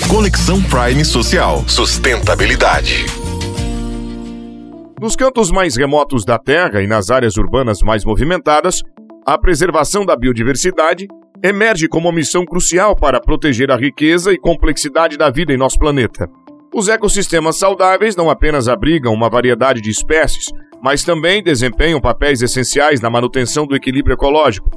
Conexão Prime Social. Sustentabilidade. Nos cantos mais remotos da Terra e nas áreas urbanas mais movimentadas, a preservação da biodiversidade emerge como uma missão crucial para proteger a riqueza e complexidade da vida em nosso planeta. Os ecossistemas saudáveis não apenas abrigam uma variedade de espécies, mas também desempenham papéis essenciais na manutenção do equilíbrio ecológico.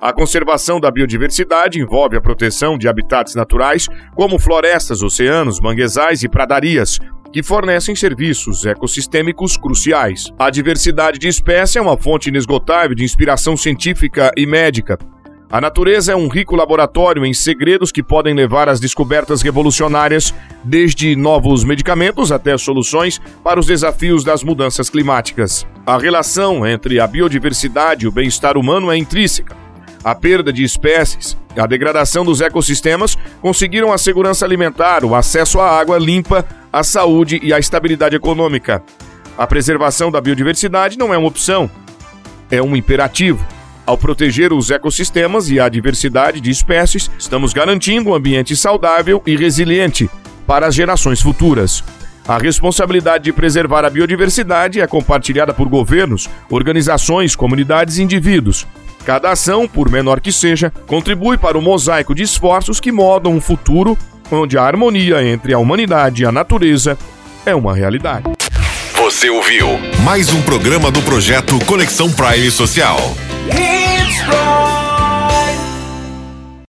A conservação da biodiversidade envolve a proteção de habitats naturais, como florestas, oceanos, manguezais e pradarias, que fornecem serviços ecossistêmicos cruciais. A diversidade de espécies é uma fonte inesgotável de inspiração científica e médica. A natureza é um rico laboratório em segredos que podem levar às descobertas revolucionárias, desde novos medicamentos até soluções para os desafios das mudanças climáticas. A relação entre a biodiversidade e o bem-estar humano é intrínseca. A perda de espécies, a degradação dos ecossistemas conseguiram a segurança alimentar, o acesso à água limpa, a saúde e a estabilidade econômica. A preservação da biodiversidade não é uma opção, é um imperativo. Ao proteger os ecossistemas e a diversidade de espécies, estamos garantindo um ambiente saudável e resiliente para as gerações futuras. A responsabilidade de preservar a biodiversidade é compartilhada por governos, organizações, comunidades e indivíduos. Cada ação, por menor que seja, contribui para o mosaico de esforços que modam um futuro onde a harmonia entre a humanidade e a natureza é uma realidade. Você ouviu mais um programa do projeto Conexão Prime Social.